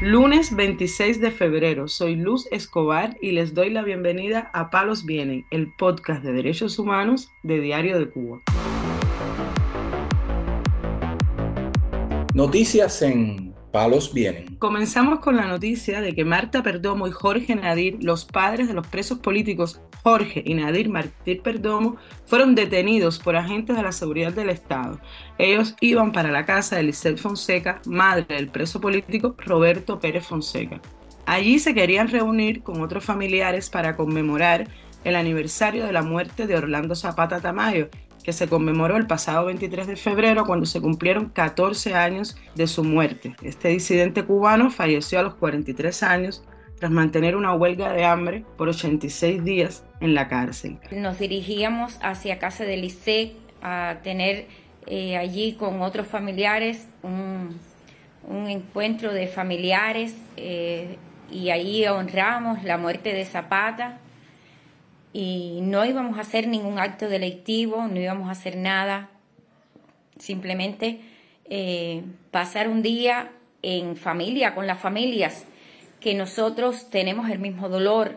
Lunes 26 de febrero, soy Luz Escobar y les doy la bienvenida a Palos Vienen, el podcast de derechos humanos de Diario de Cuba. Noticias en Palos Vienen. Comenzamos con la noticia de que Marta Perdomo y Jorge Nadir, los padres de los presos políticos Jorge y Nadir Martí Perdomo, fueron detenidos por agentes de la seguridad del Estado. Ellos iban para la casa de Lisette Fonseca, madre del preso político Roberto Pérez Fonseca. Allí se querían reunir con otros familiares para conmemorar el aniversario de la muerte de Orlando Zapata Tamayo que se conmemoró el pasado 23 de febrero cuando se cumplieron 14 años de su muerte. Este disidente cubano falleció a los 43 años tras mantener una huelga de hambre por 86 días en la cárcel. Nos dirigíamos hacia casa de Licey a tener eh, allí con otros familiares un, encuentro de familiares eh, y ahí honramos la muerte de Zapata y no íbamos a hacer ningún acto delictivo, no íbamos a hacer nada, simplemente eh, pasar un día en familia, con las familias, que nosotros tenemos el mismo dolor.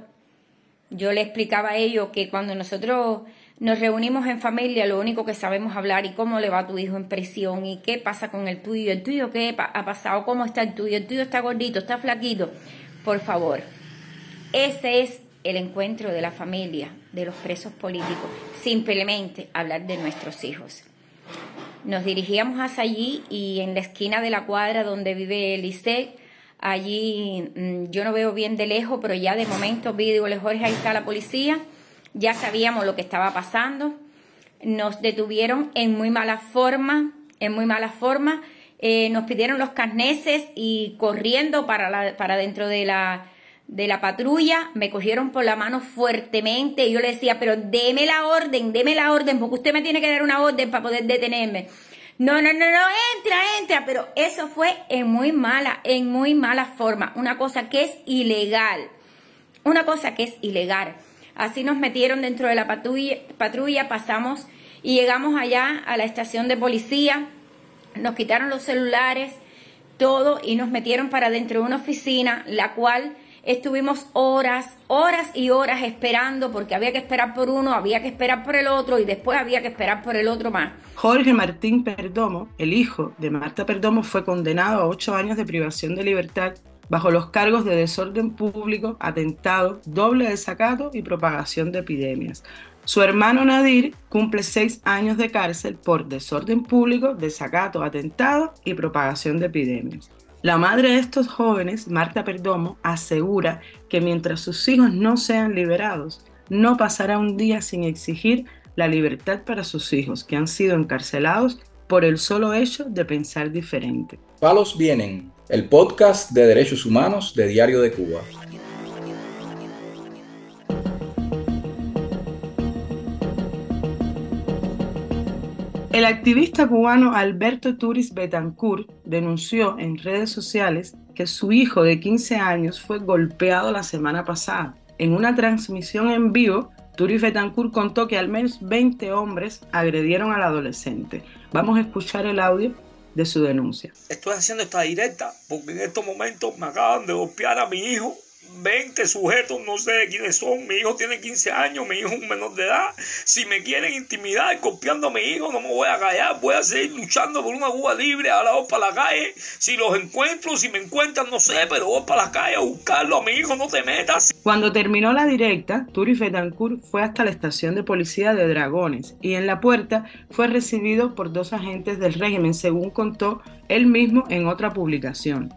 Yo le explicaba a ellos que cuando nosotros nos reunimos en familia, lo único que sabemos hablar y cómo le va a tu hijo en presión y qué pasa con el tuyo, el tuyo qué ha pasado, cómo está el tuyo, el tuyo está gordito, está flaquito. Por favor, ese es el encuentro de la familia, de los presos políticos, simplemente hablar de nuestros hijos. Nos dirigíamos hacia allí y en la esquina de la cuadra donde vive Elisec, allí mm, yo no veo bien de lejos, pero ya de momento vi, digo, Jorge, ahí está la policía, ya sabíamos lo que estaba pasando, nos detuvieron en muy mala forma, en muy mala forma, eh, nos pidieron los carneses y corriendo para, para dentro de la de la patrulla, me cogieron por la mano fuertemente y yo le decía, pero deme la orden, deme la orden, porque usted me tiene que dar una orden para poder detenerme. No, no, no, no, entra, entra, pero eso fue en muy mala, en muy mala forma, una cosa que es ilegal, una cosa que es ilegal. Así nos metieron dentro de la patrulla, patrulla pasamos y llegamos allá a la estación de policía, nos quitaron los celulares, todo y nos metieron para dentro de una oficina, la cual Estuvimos horas, horas y horas esperando porque había que esperar por uno, había que esperar por el otro y después había que esperar por el otro más. Jorge Martín Perdomo, el hijo de Marta Perdomo, fue condenado a ocho años de privación de libertad bajo los cargos de desorden público, atentado, doble desacato y propagación de epidemias. Su hermano Nadir cumple seis años de cárcel por desorden público, desacato, atentado y propagación de epidemias. La madre de estos jóvenes, Marta Perdomo, asegura que mientras sus hijos no sean liberados, no pasará un día sin exigir la libertad para sus hijos, que han sido encarcelados por el solo hecho de pensar diferente. Palos Vienen, el podcast de derechos humanos de Diario de Cuba. El activista cubano Alberto Turis Betancourt denunció en redes sociales que su hijo de 15 años fue golpeado la semana pasada. En una transmisión en vivo, Turis Betancourt contó que al menos 20 hombres agredieron al adolescente. Vamos a escuchar el audio de su denuncia. Estoy haciendo esta directa porque en estos momentos me acaban de golpear a mi hijo 20 sujetos, no sé quiénes son. Mi hijo tiene 15 años, mi hijo es un menor de edad. Si me quieren intimidar copiando a mi hijo, no me voy a callar. Voy a seguir luchando por una Cuba libre. Ahora voy para la calle. Si los encuentro, si me encuentran, no sé, pero voy para la calle a buscarlo a mi hijo. No te metas. Cuando terminó la directa, Turi Fetancourt fue hasta la estación de policía de Dragones y en la puerta fue recibido por dos agentes del régimen, según contó él mismo en otra publicación.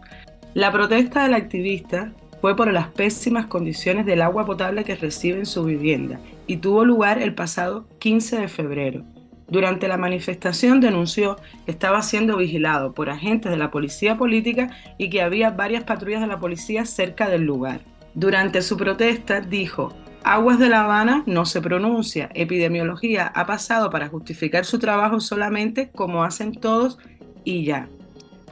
La protesta del activista fue por las pésimas condiciones del agua potable que recibe en su vivienda y tuvo lugar el pasado 15 de febrero. Durante la manifestación denunció que estaba siendo vigilado por agentes de la policía política y que había varias patrullas de la policía cerca del lugar. Durante su protesta dijo, Aguas de La Habana no se pronuncia, epidemiología ha pasado para justificar su trabajo solamente como hacen todos y ya.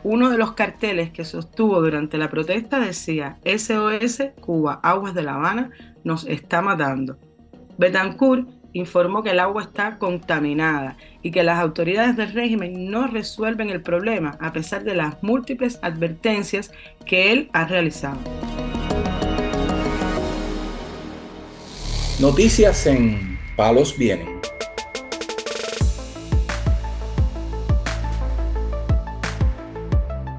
Uno de los carteles que sostuvo durante la protesta decía SOS Cuba, Aguas de La Habana, nos está matando. Betancourt informó que el agua está contaminada y que las autoridades del régimen no resuelven el problema a pesar de las múltiples advertencias que él ha realizado. Noticias en Palos Vienen.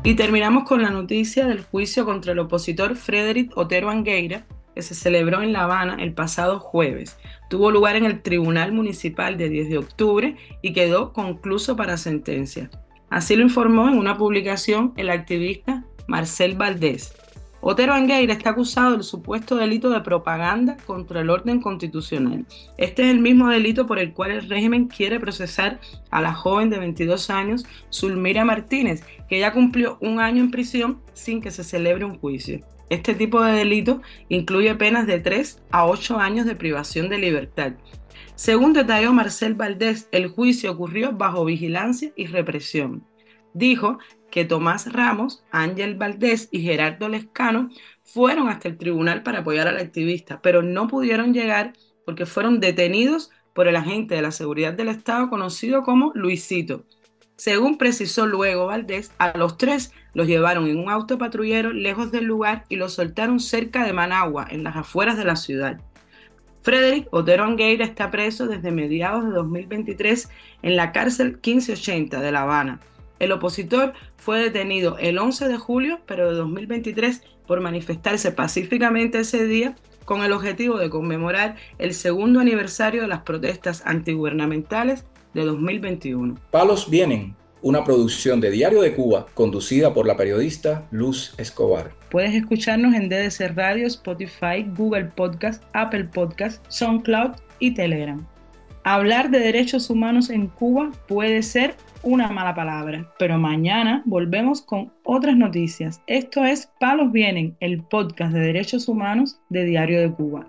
Y terminamos con la noticia del juicio contra el opositor Frederick Otero Angueira, que se celebró en La Habana el pasado jueves. Tuvo lugar en el Tribunal Municipal de 10 de octubre y quedó concluso para sentencia. Así lo informó en una publicación el activista Marcel Valdés. Otero Angueira está acusado del supuesto delito de propaganda contra el orden constitucional. Este es el mismo delito por el cual el régimen quiere procesar a la joven de 22 años, Zulmira Martínez, que ya cumplió un año en prisión sin que se celebre un juicio. Este tipo de delito incluye penas de 3 a 8 años de privación de libertad. Según detalló Marcel Valdés, el juicio ocurrió bajo vigilancia y represión. Dijo que Tomás Ramos, Ángel Valdés y Gerardo Lescano fueron hasta el tribunal para apoyar al activista, pero no pudieron llegar porque fueron detenidos por el agente de la seguridad del Estado conocido como Luisito. Según precisó luego Valdés, a los tres los llevaron en un auto patrullero lejos del lugar y los soltaron cerca de Managua, en las afueras de la ciudad. Frederick Otero Angueira está preso desde mediados de 2023 en la cárcel 1580 de La Habana. El opositor fue detenido el 11 de julio, pero de 2023, por manifestarse pacíficamente ese día con el objetivo de conmemorar el segundo aniversario de las protestas antigubernamentales de 2021. Palos Vienen, una producción de Diario de Cuba conducida por la periodista Luz Escobar. Puedes escucharnos en DDC Radio, Spotify, Google Podcast, Apple Podcast, SoundCloud y Telegram. Hablar de derechos humanos en Cuba puede ser una mala palabra, pero mañana volvemos con otras noticias. Esto es Palos Vienen, el podcast de derechos humanos de Diario de Cuba.